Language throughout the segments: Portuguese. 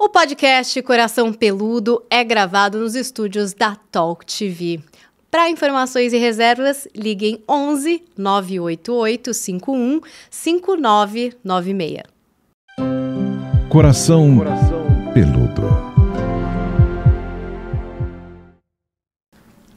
O podcast Coração Peludo é gravado nos estúdios da Talk TV. Para informações e reservas, liguem 11 988 51 5996. Coração, Peludo.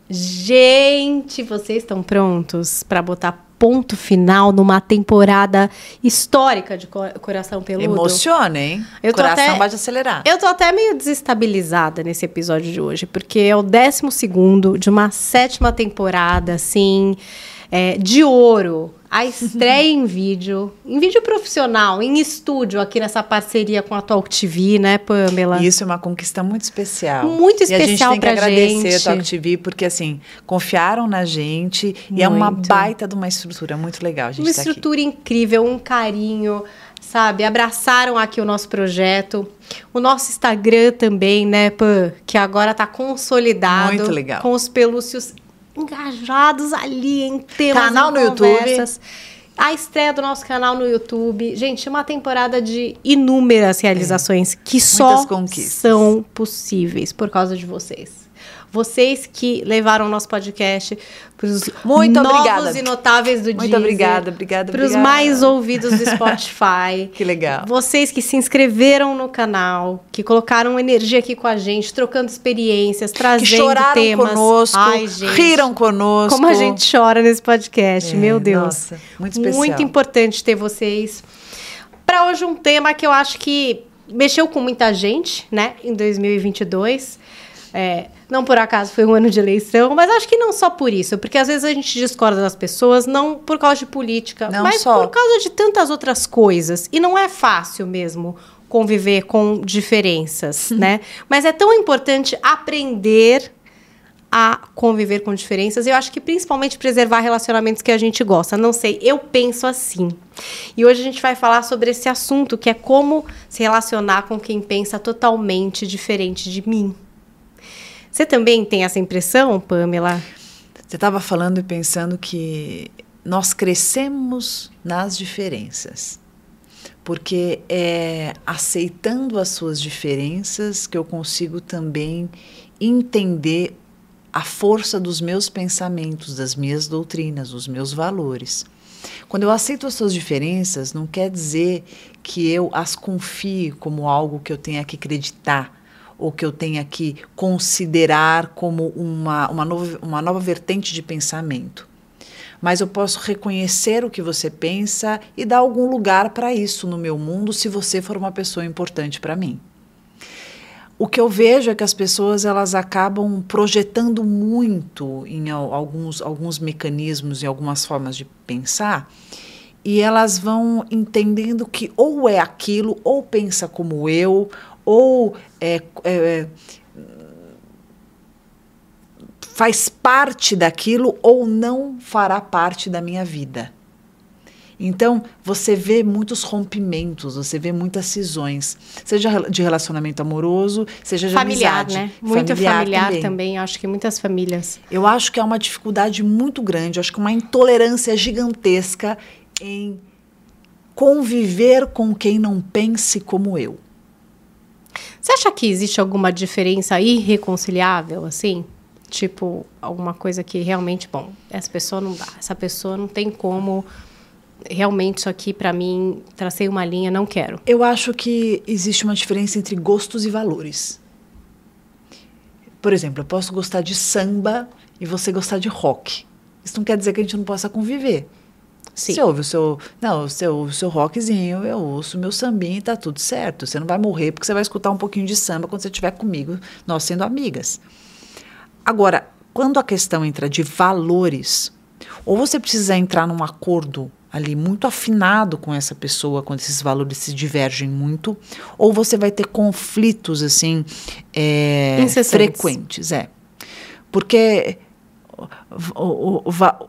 Gente, vocês estão prontos para botar ponto final numa temporada histórica de Coração Peludo? Emociona, hein? Eu Coração até, pode acelerar. Eu tô até meio desestabilizada nesse episódio de hoje, porque é o décimo segundo de uma sétima temporada, assim, é, de ouro a estreia em vídeo, em vídeo profissional, em estúdio, aqui nessa parceria com a Talk TV, né, Pamela? Isso é uma conquista muito especial. Muito especial E a gente tem que agradecer gente. a Talk TV, porque assim, confiaram na gente muito. e é uma baita de uma estrutura muito legal. A gente uma tá estrutura aqui. incrível, um carinho, sabe? Abraçaram aqui o nosso projeto. O nosso Instagram também, né, Pam? Que agora está consolidado. Muito legal. Com os pelúcios engajados ali em temas Canal no conversas. YouTube. A estreia do nosso canal no YouTube. Gente, uma temporada de inúmeras realizações é. que só são possíveis por causa de vocês vocês que levaram o nosso podcast para os novos obrigada. e notáveis do Muito Deezer. obrigada, obrigada, Para os mais ouvidos do Spotify. que legal. Vocês que se inscreveram no canal, que colocaram energia aqui com a gente, trocando experiências, trazendo que choraram temas. conosco, Ai, gente, riram conosco. Como a gente chora nesse podcast, é, meu Deus. Nossa, muito especial. Muito importante ter vocês. Para hoje um tema que eu acho que mexeu com muita gente, né, em 2022. É, não por acaso foi um ano de eleição, mas acho que não só por isso, porque às vezes a gente discorda das pessoas, não por causa de política, não mas só. por causa de tantas outras coisas. E não é fácil mesmo conviver com diferenças, né? Mas é tão importante aprender a conviver com diferenças. Eu acho que principalmente preservar relacionamentos que a gente gosta. Não sei, eu penso assim. E hoje a gente vai falar sobre esse assunto, que é como se relacionar com quem pensa totalmente diferente de mim. Você também tem essa impressão, Pamela? Você estava falando e pensando que nós crescemos nas diferenças. Porque é aceitando as suas diferenças que eu consigo também entender a força dos meus pensamentos, das minhas doutrinas, dos meus valores. Quando eu aceito as suas diferenças, não quer dizer que eu as confie como algo que eu tenha que acreditar ou que eu tenha que considerar como uma, uma, nova, uma nova vertente de pensamento. Mas eu posso reconhecer o que você pensa e dar algum lugar para isso no meu mundo se você for uma pessoa importante para mim. O que eu vejo é que as pessoas elas acabam projetando muito em alguns, alguns mecanismos e algumas formas de pensar e elas vão entendendo que ou é aquilo, ou pensa como eu, ou é, é, faz parte daquilo ou não fará parte da minha vida. Então, você vê muitos rompimentos, você vê muitas cisões, seja de relacionamento amoroso, seja de familiar, amizade. né? Muito familiar, familiar também. também. acho que muitas famílias. Eu acho que é uma dificuldade muito grande, acho que uma intolerância gigantesca em conviver com quem não pense como eu. Você acha que existe alguma diferença irreconciliável, assim? Tipo, alguma coisa que realmente, bom, essa pessoa não dá, essa pessoa não tem como. Realmente, isso aqui, para mim, tracei uma linha, não quero. Eu acho que existe uma diferença entre gostos e valores. Por exemplo, eu posso gostar de samba e você gostar de rock. Isso não quer dizer que a gente não possa conviver. Sim. Você ouve o seu. Não, você ouve o seu rockzinho, eu ouço o meu sambinha e tá tudo certo. Você não vai morrer porque você vai escutar um pouquinho de samba quando você estiver comigo, nós sendo amigas. Agora, quando a questão entra de valores, ou você precisa entrar num acordo ali muito afinado com essa pessoa quando esses valores se divergem muito, ou você vai ter conflitos assim é, frequentes, é, porque o, o,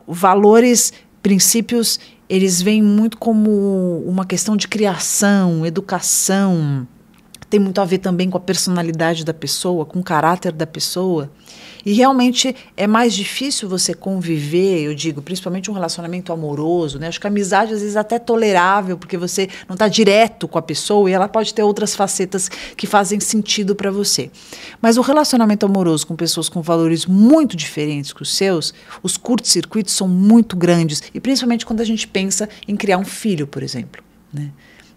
o, valores princípios eles vêm muito como uma questão de criação, educação, tem muito a ver também com a personalidade da pessoa, com o caráter da pessoa. E realmente é mais difícil você conviver, eu digo, principalmente um relacionamento amoroso, né? Acho que a amizade às vezes é até tolerável, porque você não está direto com a pessoa e ela pode ter outras facetas que fazem sentido para você. Mas o relacionamento amoroso com pessoas com valores muito diferentes que os seus, os curtos-circuitos são muito grandes, e principalmente quando a gente pensa em criar um filho, por exemplo, né?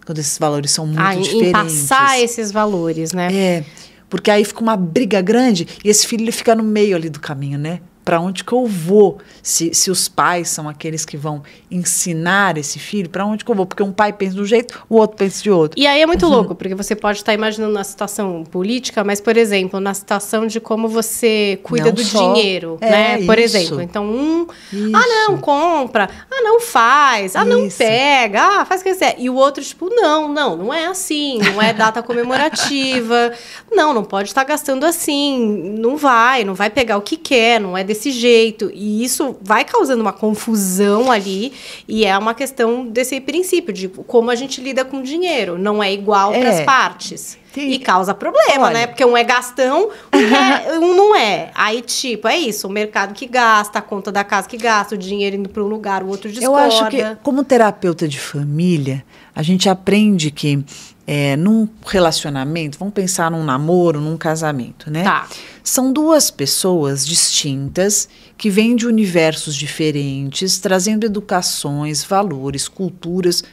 Quando esses valores são muito ah, diferentes. Em passar esses valores, né? É. Porque aí fica uma briga grande e esse filho ele fica no meio ali do caminho, né? Para onde que eu vou? Se, se os pais são aqueles que vão ensinar esse filho, para onde que eu vou? Porque um pai pensa de um jeito, o outro pensa de outro. E aí é muito uhum. louco, porque você pode estar imaginando na situação política, mas, por exemplo, na situação de como você cuida não do só. dinheiro, é, né? Por isso. exemplo, então um, isso. ah, não, compra, ah, não faz, ah, não isso. pega, ah, faz o que quiser. E o outro, tipo, não, não, não é assim, não é data comemorativa, não, não pode estar gastando assim, não vai, não vai pegar o que quer, não é desse desse jeito. E isso vai causando uma confusão ali. E é uma questão desse princípio de como a gente lida com dinheiro. Não é igual é. para as partes. Sim. E causa problema, Olha. né? Porque um é gastão, um, é, um, não é. Aí, tipo, é isso: o mercado que gasta, a conta da casa que gasta, o dinheiro indo para um lugar, o outro discorda. Eu acho que, como terapeuta de família, a gente aprende que é, num relacionamento, vamos pensar num namoro, num casamento, né? Tá. São duas pessoas distintas que vêm de universos diferentes, trazendo educações, valores, culturas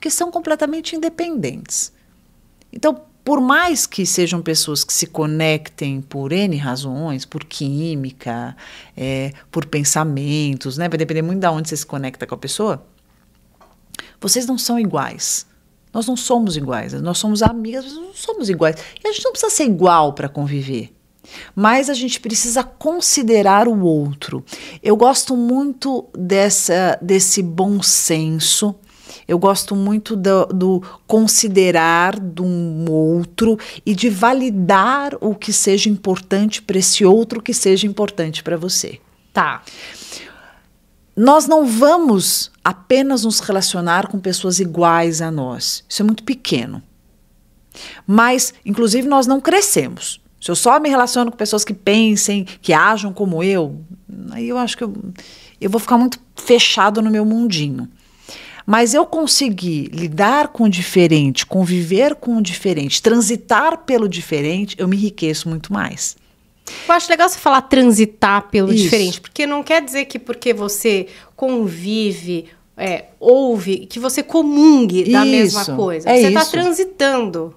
que são completamente independentes. Então, por mais que sejam pessoas que se conectem por N razões, por química, é, por pensamentos, né? Vai depender muito de onde você se conecta com a pessoa. Vocês não são iguais. Nós não somos iguais, nós somos amigas, mas não somos iguais. E a gente não precisa ser igual para conviver. Mas a gente precisa considerar o outro. Eu gosto muito dessa, desse bom senso. Eu gosto muito do, do considerar do um outro e de validar o que seja importante para esse outro que seja importante para você. Tá nós não vamos apenas nos relacionar com pessoas iguais a nós. Isso é muito pequeno. Mas, inclusive, nós não crescemos. Se eu só me relaciono com pessoas que pensem, que ajam como eu, aí eu acho que eu, eu vou ficar muito fechado no meu mundinho. Mas eu conseguir lidar com o diferente, conviver com o diferente, transitar pelo diferente, eu me enriqueço muito mais. Eu acho legal você falar transitar pelo Isso. diferente, porque não quer dizer que porque você convive, é, ouve, que você comungue da Isso. mesma coisa. É você está transitando.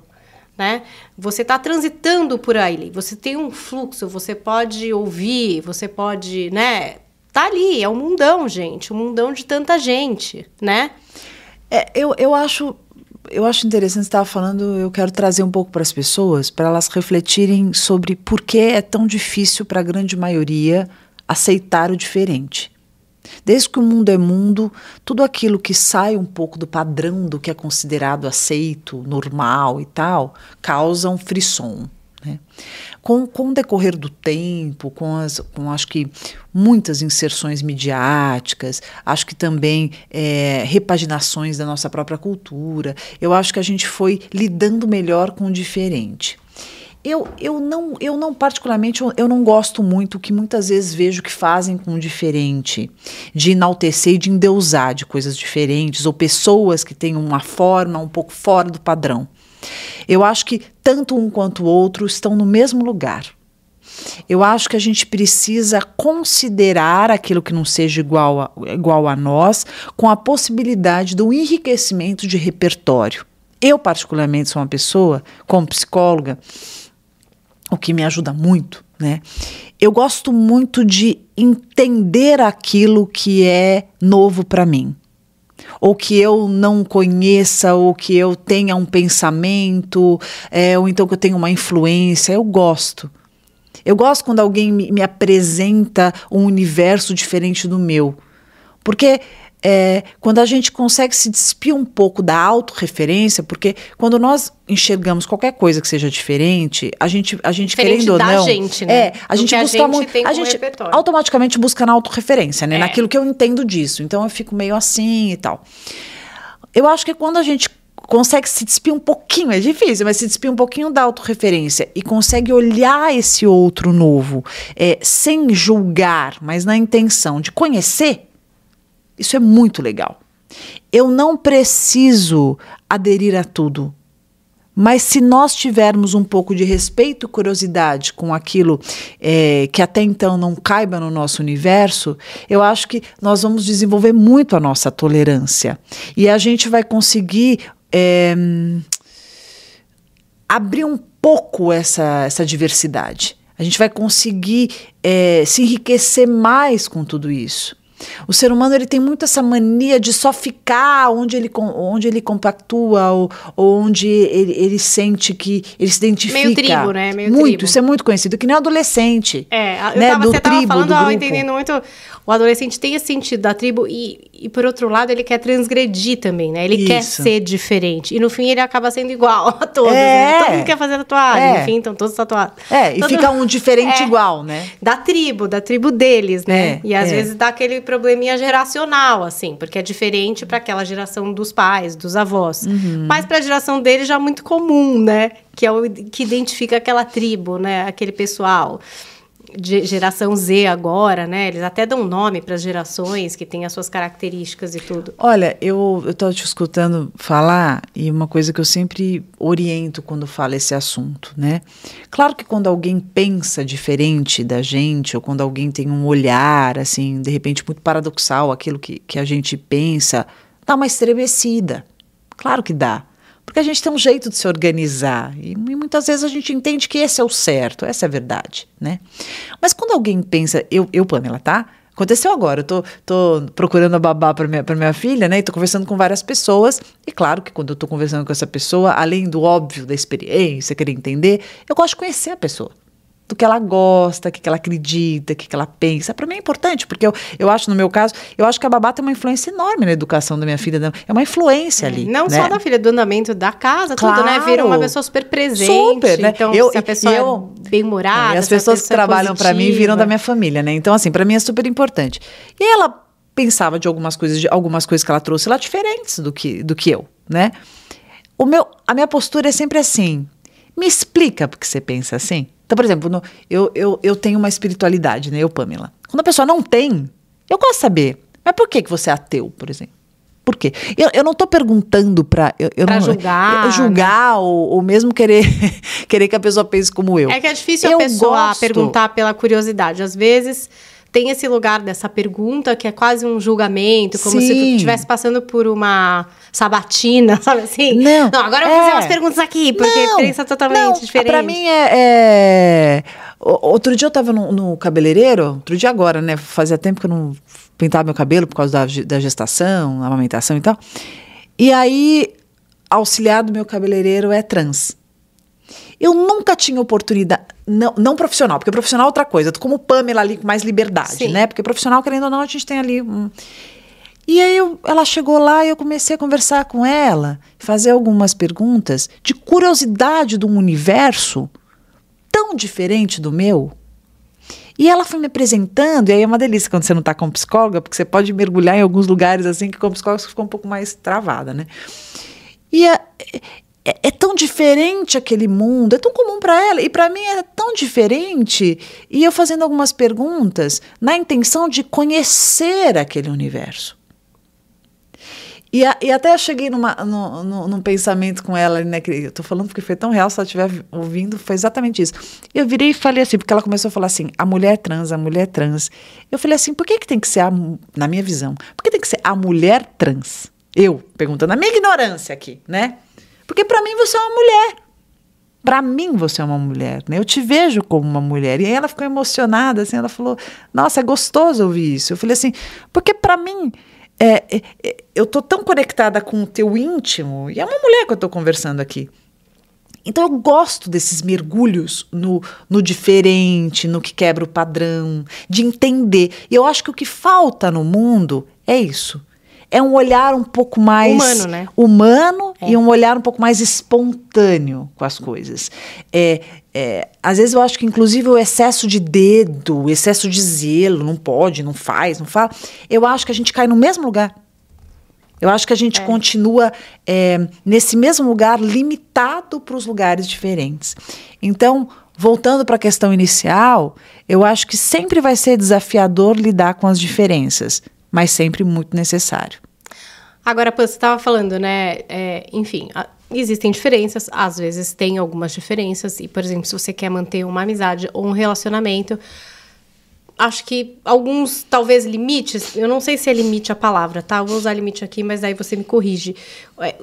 Né? Você está transitando por aí, você tem um fluxo, você pode ouvir, você pode, né? Tá ali, é um mundão, gente, um mundão de tanta gente, né? É, eu, eu acho eu acho interessante você estava falando, eu quero trazer um pouco para as pessoas, para elas refletirem sobre por que é tão difícil para a grande maioria aceitar o diferente. Desde que o mundo é mundo, tudo aquilo que sai um pouco do padrão do que é considerado aceito, normal e tal, causa um frisson. Né? Com, com o decorrer do tempo, com, as, com acho que muitas inserções midiáticas, acho que também é, repaginações da nossa própria cultura, eu acho que a gente foi lidando melhor com o diferente. Eu, eu, não, eu não, particularmente, eu, eu, não gosto muito que muitas vezes vejo que fazem com diferente, de enaltecer e de endeusar de coisas diferentes, ou pessoas que têm uma forma um pouco fora do padrão. Eu acho que tanto um quanto o outro estão no mesmo lugar. Eu acho que a gente precisa considerar aquilo que não seja igual a, igual a nós, com a possibilidade do enriquecimento de repertório. Eu, particularmente, sou uma pessoa, como psicóloga, o que me ajuda muito, né? Eu gosto muito de entender aquilo que é novo para mim ou que eu não conheça, ou que eu tenha um pensamento, é, ou então que eu tenha uma influência. Eu gosto. Eu gosto quando alguém me, me apresenta um universo diferente do meu. Porque é, quando a gente consegue se despir um pouco da autorreferência, porque quando nós enxergamos qualquer coisa que seja diferente, a gente, a gente querendo ou não. Gente, né? É, a gente busca muito. A gente repertório. automaticamente busca na autorreferência, né? É. Naquilo que eu entendo disso. Então eu fico meio assim e tal. Eu acho que quando a gente consegue se despir um pouquinho, é difícil, mas se despir um pouquinho da autorreferência e consegue olhar esse outro novo é, sem julgar, mas na intenção de conhecer, isso é muito legal. Eu não preciso aderir a tudo. Mas se nós tivermos um pouco de respeito e curiosidade com aquilo é, que até então não caiba no nosso universo, eu acho que nós vamos desenvolver muito a nossa tolerância. E a gente vai conseguir é, abrir um pouco essa, essa diversidade. A gente vai conseguir é, se enriquecer mais com tudo isso. O ser humano ele tem muito essa mania de só ficar onde ele, onde ele compactua ou, ou onde ele, ele, sente que ele se identifica. Meio tribo, né? Meio muito, tribo. isso é muito conhecido, que nem adolescente. É, eu né? tava, do você tribo, tava falando, ó, entendendo muito. O adolescente tem esse sentido da tribo e, e, por outro lado, ele quer transgredir também, né? Ele quer Isso. ser diferente. E no fim, ele acaba sendo igual a todos. É. né? Todo mundo quer fazer tatuagem. É. No fim, estão todos tatuados. É, e Todo- fica um diferente É. igual, né? da tribo, da tribo deles, né? É, e às é. vezes dá aquele probleminha geracional, assim, porque é diferente para aquela geração dos pais, dos avós. Uhum. Mas para a geração deles já é muito comum, né? Que é o que identifica aquela tribo, né? Aquele pessoal. De geração Z agora, né? Eles até dão nome para as gerações que têm as suas características e tudo. Olha, eu estou te escutando falar e uma coisa que eu sempre oriento quando falo esse assunto, né? Claro que quando alguém pensa diferente da gente, ou quando alguém tem um olhar, assim, de repente muito paradoxal, aquilo que, que a gente pensa, dá uma estremecida. Claro que dá. Porque a gente tem um jeito de se organizar e, e muitas vezes a gente entende que esse é o certo, essa é a verdade, né? Mas quando alguém pensa, eu, eu Pamela, tá? Aconteceu agora, eu tô, tô procurando a babá para minha, pra minha filha, né? E tô conversando com várias pessoas. E claro que quando eu tô conversando com essa pessoa, além do óbvio da experiência, querer entender, eu gosto de conhecer a pessoa. Do que ela gosta, o que, que ela acredita, o que, que ela pensa. Para mim é importante, porque eu, eu acho, no meu caso, eu acho que a babá tem uma influência enorme na educação da minha filha. né? É uma influência ali. Não né? só da filha, do andamento da casa, tudo, né? Claro. Vira uma pessoa super presente. Super, né? Então, Eu- se a pessoa e eu- é bem-humorada. As pessoas que pessoa é trabalham para mim viram da minha família, né? Então, assim, para mim é super importante. E ela pensava de algumas coisas, de algumas coisas que ela trouxe lá diferentes do que, do que eu, né? O meu, a minha postura é sempre assim. Me explica porque você pensa assim. Então, por exemplo, no- eu, eu, eu tenho uma espiritualidade, né? Eu, Pamela. Quando a pessoa não tem, eu gosto de saber. Mas por que, que você é ateu, por exemplo? Por quê? Eu, eu não estou perguntando para eu, eu Pra não- julgar, eu julgar ou, ou mesmo querer, querer que a pessoa pense como eu. É que é difícil Eu a pessoa gosto. perguntar pela curiosidade. Às vezes tem esse lugar dessa pergunta que é quase um julgamento, como se tu Sim. estivesse passando por uma sabatina, sabe assim? Não, agora eu vou fazer é. umas perguntas aqui, porque Não, pensa totalmente não, diferente. Pra mim é. é- Outro dia eu tava no, no cabeleireiro, outro dia agora, né? Fazia tempo que eu não pintava meu cabelo por causa da, da gestação, amamentação e tal. E aí, auxiliar do meu cabeleireiro é trans. Eu nunca tinha oportunidade, não, não profissional, porque profissional é outra coisa. Tô como Pamela ali com mais liberdade, Sim. né? Porque profissional, querendo ou não, a gente tem ali. um- E aí eu- ela chegou lá e eu comecei a conversar com ela, fazer algumas perguntas de curiosidade de um universo tão diferente do meu. E ela foi me apresentando, e aí é uma delícia quando você não está com psicóloga, porque você pode mergulhar em alguns lugares assim que com psicóloga você fica um pouco mais travada, né? E é, é- é tão diferente aquele mundo, é tão comum para ela, e para mim é tão diferente. E eu fazendo algumas perguntas na intenção de conhecer aquele universo. E, a- e até cheguei numa, no- no- num pensamento com ela, né? Que eu tô falando porque foi tão real, se ela estiver ouvindo, foi exatamente isso. Eu virei e falei assim, porque ela começou a falar assim, a mulher trans, a mulher trans. Eu falei assim, por que, que tem que ser, a, na minha visão, por que tem que ser a mulher trans? Eu, perguntando, a minha ignorância aqui, né? Porque para mim você é uma mulher. Para mim você é uma mulher, né? Eu te vejo como uma mulher. E aí ela ficou emocionada, assim, ela falou: "Nossa, é gostoso ouvir isso". Eu falei assim: "Porque para mim é, é, é, eu tô tão conectada com o teu íntimo, e é uma mulher que eu tô conversando aqui. Então eu gosto desses mergulhos no, no diferente, no que quebra o padrão, de entender. E eu acho que o que falta no mundo é isso. É um olhar um pouco mais Humano, né? humano e um olhar um pouco mais espontâneo com as coisas. É, é, às vezes eu acho que, inclusive, o excesso de dedo, o excesso de zelo, não pode, não faz, não fala, eu acho que a gente cai no mesmo lugar. Eu acho que a gente É. continua é, nesse mesmo lugar, limitado para os lugares diferentes. Então, voltando para a questão inicial, eu acho que sempre vai ser desafiador lidar com as diferenças, mas sempre muito necessário. Agora, você estava falando, né? é, enfim, a- existem diferenças, às vezes tem algumas diferenças, e, por exemplo, se você quer manter uma amizade ou um relacionamento, acho que alguns, talvez, limites, eu não sei se é limite a palavra, tá? Eu vou usar limite aqui, mas aí você me corrige. É,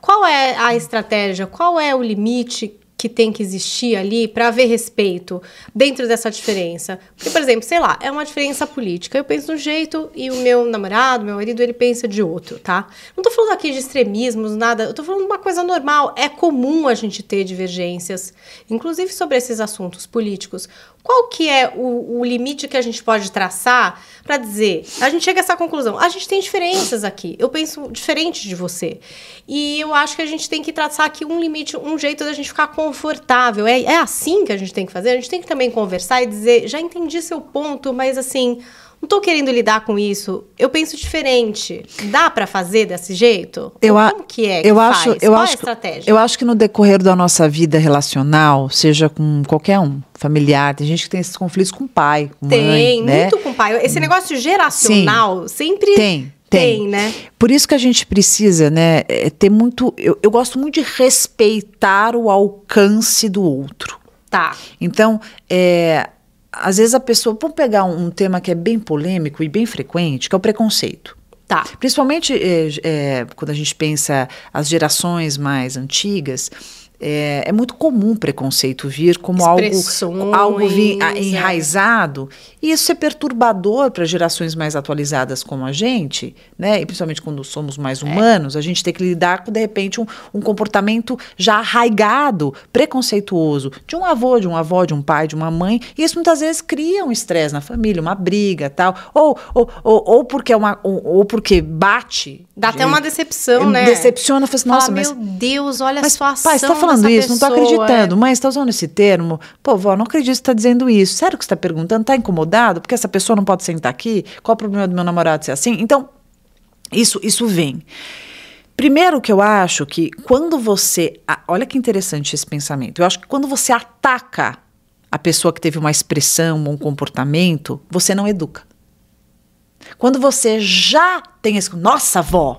qual é a estratégia, qual é o limite que tem que existir ali para haver respeito dentro dessa diferença? Porque, por exemplo, sei lá, é uma diferença política. Eu penso de um jeito e o meu namorado, meu marido, ele pensa de outro, tá? Não tô falando aqui de extremismos, nada. Eu tô falando de uma coisa normal. É comum a gente ter divergências, inclusive sobre esses assuntos políticos. Qual que é o, o limite que a gente pode traçar para dizer? A gente chega a essa conclusão. A gente tem diferenças aqui. Eu penso diferente de você. E eu acho que a gente tem que traçar aqui um limite, um jeito da gente ficar confortável. É, é assim que a gente tem que fazer. A gente tem que também conversar e dizer: já entendi seu ponto, mas assim. Não tô querendo lidar com isso. Eu penso diferente. Dá para fazer desse jeito? Eu, a- Como que é que eu faz? acho, eu Qual acho, é a estratégia? Eu acho que no decorrer da nossa vida relacional, seja com qualquer um, familiar, tem gente que tem esses conflitos com o pai, com Tem, mãe, né? muito com o pai. Esse negócio geracional sempre Tem, tem. tem, né? Por isso que a gente precisa, né, é, ter muito. Eu, eu gosto muito de respeitar o alcance do outro. Tá. Então, é, às vezes a pessoa. Vamos pegar um, um tema que é bem polêmico e bem frequente, que é o preconceito. Tá. Principalmente é, é, quando a gente pensa as gerações mais antigas, é, é muito comum preconceito vir como algo, algo vi- a- é. enraizado e isso é perturbador para gerações mais atualizadas como a gente, né? E principalmente quando somos mais É. humanos, a gente tem que lidar com de repente um, um comportamento já arraigado, preconceituoso de um avô, de uma avó, de um pai, de uma mãe. E isso muitas vezes cria um estresse na família, uma briga, tal, ou ou, ou, ou porque é uma ou, ou porque bate. Dá até uma decepção, né? Decepciona, fala assim, nossa, Fala, mas meu Deus, olha a mas, situação pai, você tá falando isso? Não tô pessoa, acreditando. é. Mãe, você tá usando esse termo? Pô, vó, não acredito que você tá dizendo isso. Sério que você tá perguntando? Tá incomodado? Porque essa pessoa não pode sentar aqui? Qual o problema do meu namorado ser assim? Então, isso, isso vem. Primeiro que eu acho que quando você. Olha que interessante esse pensamento. Eu acho que quando você ataca a pessoa que teve uma expressão, um comportamento, você não educa. Quando você já tem esse. Nossa, vó!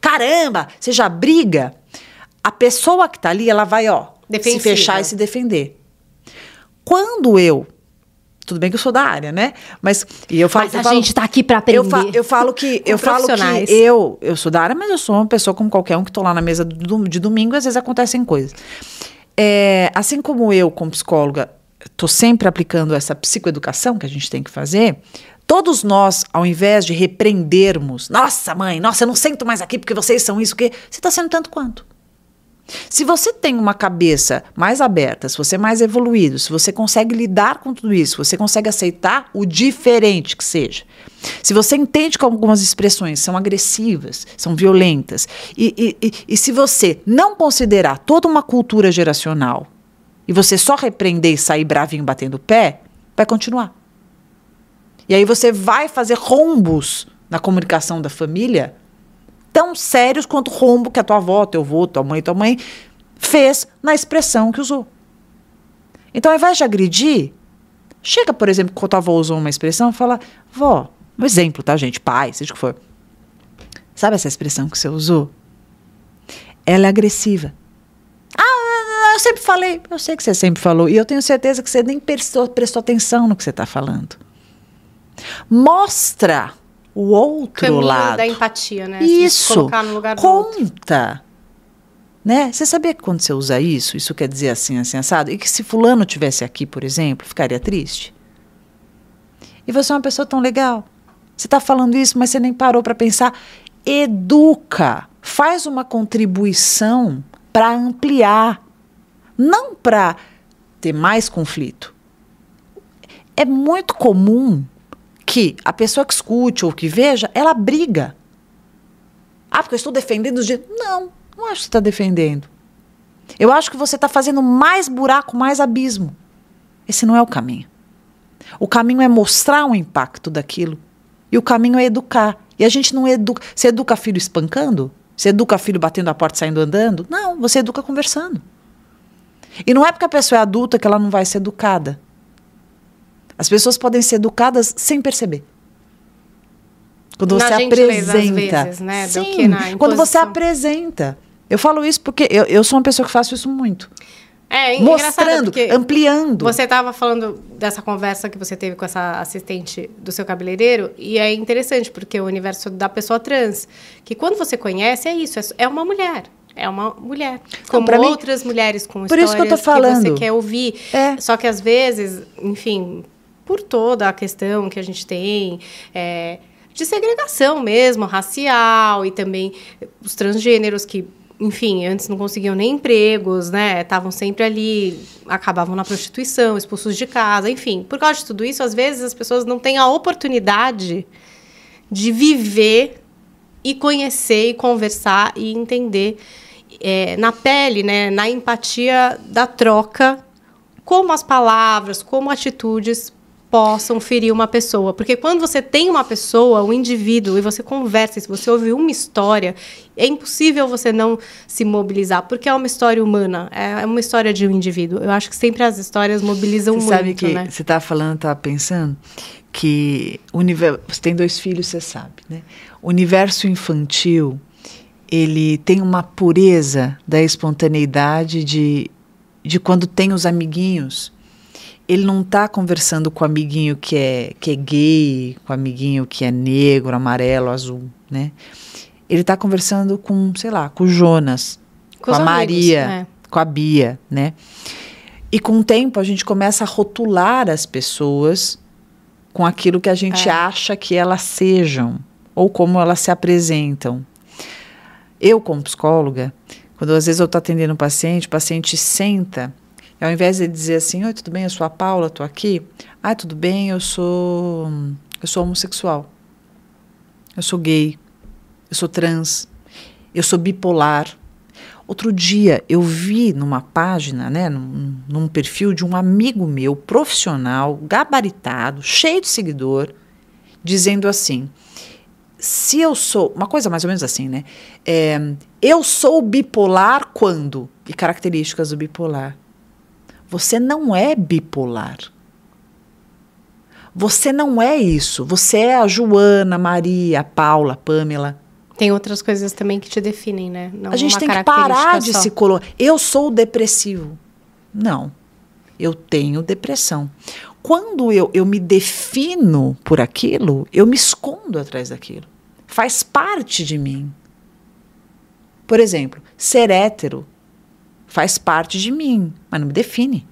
Caramba! Você já briga. A pessoa que tá ali, ela vai, ó, se Defensiva. fechar e se defender. Quando eu. Tudo bem que eu sou da área, né? Mas. E eu falo, Mas a falo- gente tá aqui pra aprender. eu, fa- eu falo que eu falo que eu eu sou da área, mas eu sou uma pessoa como qualquer um que tô lá na mesa do- de domingo, e às vezes acontecem coisas. É, assim como eu, como psicóloga, tô sempre aplicando essa psicoeducação que a gente tem que fazer. Todos nós, ao invés de repreendermos, nossa mãe, nossa, eu não sento mais aqui porque vocês são isso, que você está sendo tanto quanto. Se você tem uma cabeça mais aberta, se você é mais evoluído, se você consegue lidar com tudo isso, você consegue aceitar o diferente que seja, se você entende que algumas expressões são agressivas, são violentas, e, e- e- e se você não considerar toda uma cultura geracional e você só repreender e sair bravinho batendo o pé, vai continuar. E aí você vai fazer rombos na comunicação da família tão sérios quanto o rombo que a tua avó, teu avô, tua mãe, tua mãe fez na expressão que usou. Então, ao invés de agredir, chega, por exemplo, quando a avó usou uma expressão, fala, vó, um exemplo, tá, gente? Pai, seja o que for. Sabe essa expressão que você usou? Ela é agressiva. Ah, eu sempre falei. Eu sei que você sempre falou. E eu tenho certeza que você nem prestou, prestou atenção no que você está falando. Mostra o outro Caminho lado. da empatia, né? Isso. colocar no lugar do outro. Conta. Né? Você sabia que quando você usa isso, isso quer dizer assim, assim, assado? E que se fulano tivesse aqui, por exemplo, ficaria triste? E você é uma pessoa tão legal. Você está falando isso, mas você nem parou para pensar. Educa. Faz uma contribuição para ampliar. Não para ter mais conflito. É muito comum que a pessoa que escute ou que veja, ela briga. Ah, porque eu estou defendendo os direitos. Não, não acho que você está defendendo. Eu acho que você está fazendo mais buraco, mais abismo. Esse não é o caminho. O caminho é mostrar o impacto daquilo. E o caminho é educar. E a gente não educa. Você educa filho espancando? Você educa filho batendo a porta saindo andando? Não, você educa conversando. E não é porque a pessoa é adulta que ela não vai ser educada. As pessoas podem ser educadas sem perceber. Quando Na você apresenta. vezes, né, Sim, que quando você apresenta. Eu falo isso porque eu, eu sou uma pessoa que faço isso muito. É, Mostrando, ampliando. Você estava falando dessa conversa que você teve com essa assistente do seu cabeleireiro, e é interessante, porque o universo da pessoa trans, que quando você conhece, é isso, é- é uma mulher. É uma mulher. Como pra mim- outras mulheres com Por isso que eu tô histórias falando. você quer ouvir. É. Só que às vezes, enfim, por toda a questão que a gente tem, é, de segregação mesmo, racial, e também os transgêneros que, enfim, antes não conseguiam nem empregos, né? Estavam sempre ali, acabavam na prostituição, expulsos de casa, enfim. Por causa de tudo isso, às vezes as pessoas não têm a oportunidade de viver e conhecer e conversar e entender é, na pele, né, na empatia da troca, como as palavras, como atitudes possam ferir uma pessoa. Porque quando você tem uma pessoa, um indivíduo, e você conversa, e se você ouve uma história, é impossível você não se mobilizar, porque é uma história humana, é uma história de um indivíduo. Eu acho que sempre as histórias mobilizam Você muito, sabe que né? você estava falando, estava pensando que universo, você tem dois filhos, você sabe, né? O universo infantil, ele tem uma pureza da espontaneidade de, de quando tem os amiguinhos. Ele não está conversando com o amiguinho que é, que é gay, com o amiguinho que é negro, amarelo, azul, né? Ele está conversando com, sei lá, com o Jonas, com, Com a amigos, Maria, é. com a Bia, né? E com o tempo a gente começa a rotular as pessoas com aquilo que a gente É. acha que elas sejam ou como elas se apresentam. Eu, como psicóloga, quando às vezes eu estou atendendo um paciente, o paciente senta, ao invés de dizer assim, oi, tudo bem, eu sou a Paula, estou aqui. Ah, tudo bem, eu sou, eu sou homossexual. Eu sou gay. Eu sou trans. Eu sou bipolar. Outro dia eu vi numa página, né, num, num perfil de um amigo meu, profissional, gabaritado, cheio de seguidor, dizendo assim: se eu sou. Uma coisa mais ou menos assim, né? É, eu sou bipolar quando? E características do bipolar. Você não é bipolar. Você não é isso. Você é a Joana, a Maria, a Paula, a Pamela. Tem outras coisas também que te definem, né? Não A gente tem que parar de só. se colocar. Eu sou depressivo. Não. Eu tenho depressão. Quando eu, eu me defino por aquilo, eu me escondo atrás daquilo. Faz parte de mim. Por exemplo, ser hétero faz parte de mim, mas não me define.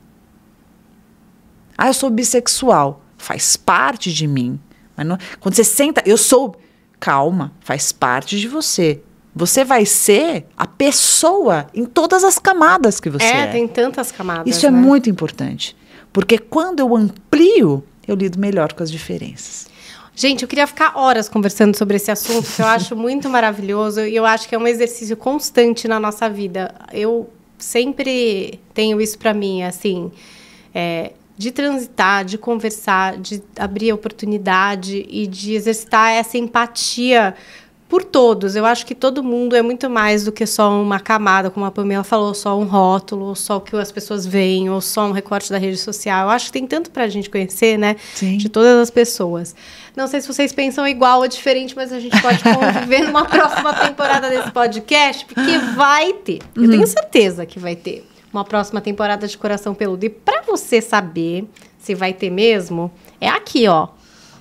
Ah, eu sou bissexual. Faz parte de mim. Mas não, quando você senta, eu sou. Calma, faz parte de você. Você vai ser a pessoa em todas as camadas que você é. É, tem tantas camadas. Isso é né? muito importante. Porque quando eu amplio, eu lido melhor com as diferenças. Gente, eu queria ficar horas conversando sobre esse assunto, que eu acho muito maravilhoso e eu acho que é um exercício constante na nossa vida. Eu sempre tenho isso para mim, assim, é, de transitar, de conversar, de abrir oportunidade e de exercitar essa empatia por todos. Eu acho que todo mundo é muito mais do que só uma camada, como a Pamela falou, só um rótulo, ou só o que as pessoas veem, ou só um recorte da rede social. Eu acho que tem tanto pra gente conhecer, né? Sim. De todas as pessoas. Não sei se vocês pensam igual ou diferente, mas a gente pode conviver numa próxima temporada desse podcast, porque vai ter. Eu tenho certeza que vai ter uma próxima temporada de Coração Peludo. E pra você saber se vai ter mesmo, é aqui, ó.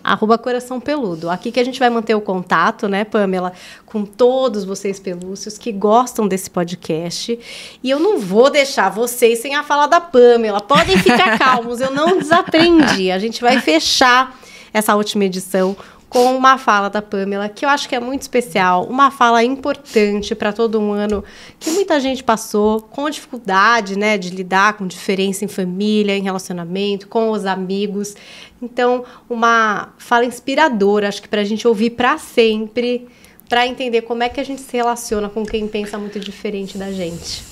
Arroba Coração Peludo. Aqui que a gente vai manter o contato, né, Pamela, com todos vocês pelúcios que gostam desse podcast. E eu não vou deixar vocês sem a fala da Pamela. Podem ficar calmos, eu não desaprendi. A gente vai fechar essa última edição com uma fala da Pamela, que eu acho que é muito especial, uma fala importante para todo um ano que muita gente passou com dificuldade, né, de lidar com diferença em família, em relacionamento, com os amigos. Então, uma fala inspiradora, acho que para a gente ouvir para sempre, para entender como é que a gente se relaciona com quem pensa muito diferente da gente.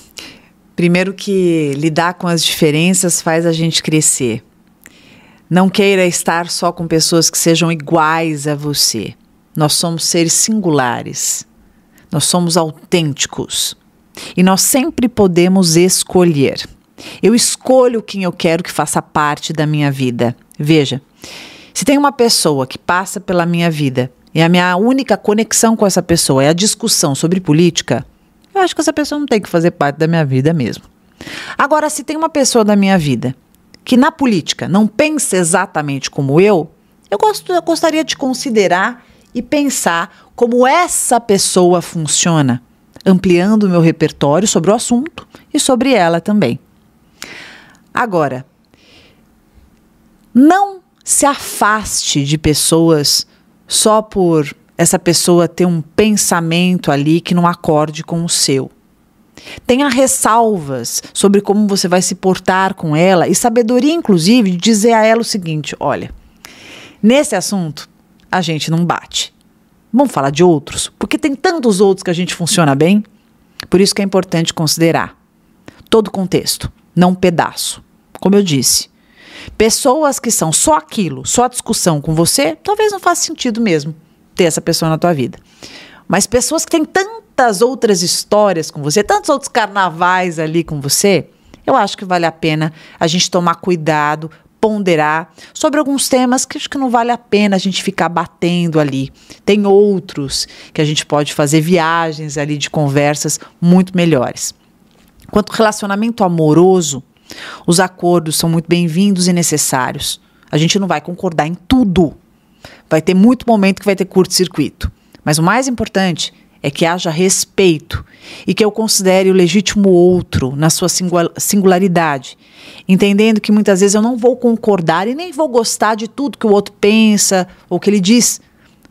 Primeiro que lidar com as diferenças faz a gente crescer. Não queira estar só com pessoas que sejam iguais a você. nós somos seres singulares, nós somos autênticos e nós sempre podemos escolher. Eu escolho quem eu quero que faça parte da minha vida. Veja, se tem uma pessoa que passa pela minha vida e a minha única conexão com essa pessoa é a discussão sobre política, eu acho que essa pessoa não tem que fazer parte da minha vida mesmo. Agora, se tem uma pessoa da minha vida que na política não pensa exatamente como eu, eu, eu gostaria de considerar e pensar como essa pessoa funciona, ampliando o meu repertório sobre o assunto e sobre ela também. Agora, não se afaste de pessoas só por essa pessoa ter um pensamento ali que não acorde com o seu. Tenha ressalvas sobre como você vai se portar com ela e sabedoria, inclusive, de dizer a ela o seguinte: olha, nesse assunto a gente não bate. Vamos falar de outros, porque tem tantos outros que a gente funciona bem. Por isso que é importante considerar todo o contexto, não um pedaço. Como eu disse, pessoas que são só aquilo, só discussão com você, talvez não faça sentido mesmo ter essa pessoa na tua vida. Mas pessoas que têm tantas outras histórias com você, tantos outros carnavais ali com você, eu acho que vale a pena a gente tomar cuidado, ponderar sobre alguns temas que acho que não vale a pena a gente ficar batendo ali. Tem outros que a gente pode fazer viagens ali de conversas muito melhores. Quanto ao relacionamento amoroso, os acordos são muito bem-vindos e necessários. A gente não vai concordar em tudo. Vai ter muito momento que vai ter curto-circuito. Mas o mais importante é que haja respeito e que eu considere o legítimo outro na sua singularidade, entendendo que muitas vezes eu não vou concordar e nem vou gostar de tudo que o outro pensa ou que ele diz,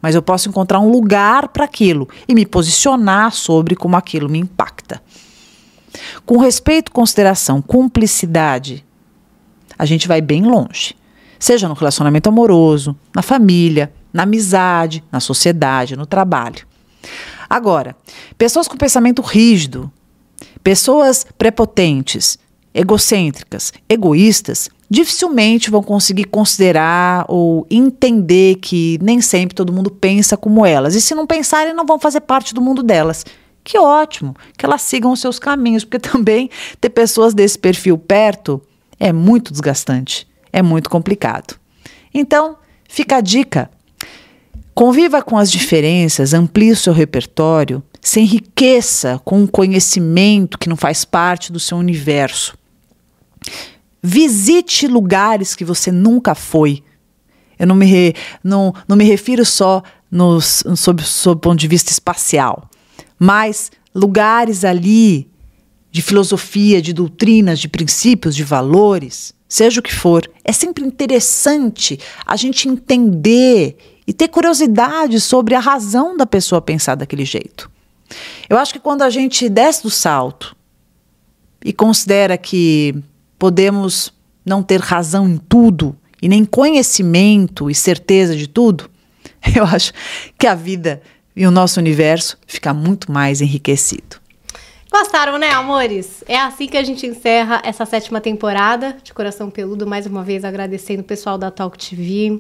mas eu posso encontrar um lugar para aquilo e me posicionar sobre como aquilo me impacta. Com respeito, consideração, cumplicidade, a gente vai bem longe. Seja no relacionamento amoroso, na família, na amizade, na sociedade, no trabalho. Agora, pessoas com pensamento rígido, pessoas prepotentes, egocêntricas, egoístas, dificilmente vão conseguir considerar ou entender que nem sempre todo mundo pensa como elas. E se não pensarem, não vão fazer parte do mundo delas que ótimo, que elas sigam os seus caminhos, porque também ter pessoas desse perfil perto é muito desgastante, é muito complicado. Então, fica a dica. Conviva com as diferenças, amplie o seu repertório, se enriqueça com um conhecimento que não faz parte do seu universo. Visite lugares que você nunca foi. Eu não me, re, não, não me refiro só nos, sob, sob o ponto de vista espacial mas lugares ali de filosofia, de doutrinas, de princípios, de valores, seja o que for, é sempre interessante a gente entender e ter curiosidade sobre a razão da pessoa pensar daquele jeito. Eu acho que quando a gente desce do salto e considera que podemos não ter razão em tudo e nem conhecimento e certeza de tudo, eu acho que a vida e o nosso universo fica muito mais enriquecido. Gostaram, né, amores? É assim que a gente encerra essa sétima temporada de Coração Peludo. Mais uma vez agradecendo o pessoal da Talk TV,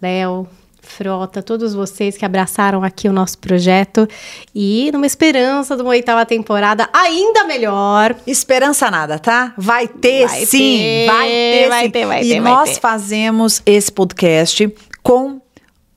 Léo, Frota, todos vocês que abraçaram aqui o nosso projeto e numa esperança de uma oitava temporada ainda melhor. Esperança nada, tá? Vai ter vai sim, ter, vai ter, vai sim. ter, vai ter. E vai nós ter. fazemos esse podcast com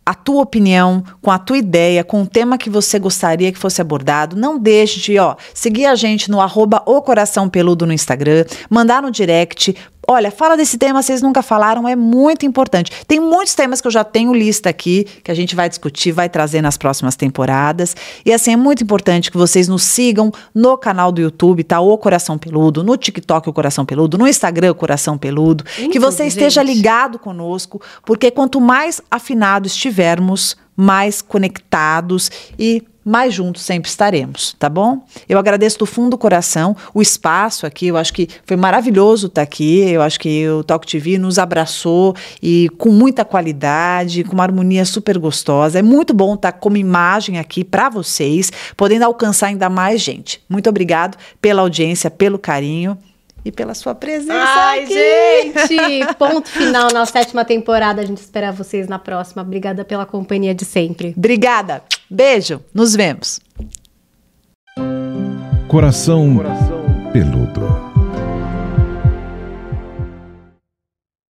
a tua opinião, com a tua ideia, com o tema que você gostaria que fosse abordado. Não deixe de, ó, seguir a gente no arroba o Coração Peludo no Instagram, mandar no direct, Olha, fala desse tema, vocês nunca falaram, é muito importante. Tem muitos temas que eu já tenho lista aqui, que a gente vai discutir, vai trazer nas próximas temporadas. E assim, é muito importante que vocês nos sigam no canal do YouTube, tá? O Coração Peludo, no TikTok, o Coração Peludo, no Instagram, o Coração Peludo. que você esteja ligado conosco, porque quanto mais afinado estivermos, mais conectados e mais juntos sempre estaremos, tá bom? Eu agradeço do fundo do coração o espaço aqui, eu acho que foi maravilhoso estar aqui, eu acho que o Talk TV nos abraçou e com muita qualidade, com uma harmonia super gostosa. É muito bom estar como imagem aqui para vocês, podendo alcançar ainda mais gente. Muito obrigado pela audiência, pelo carinho e pela sua presença Ai, aqui. gente! Ponto final na sétima temporada. A gente espera vocês na próxima. Obrigada pela companhia de sempre. Obrigada. Beijo. Nos vemos. Coração peludo.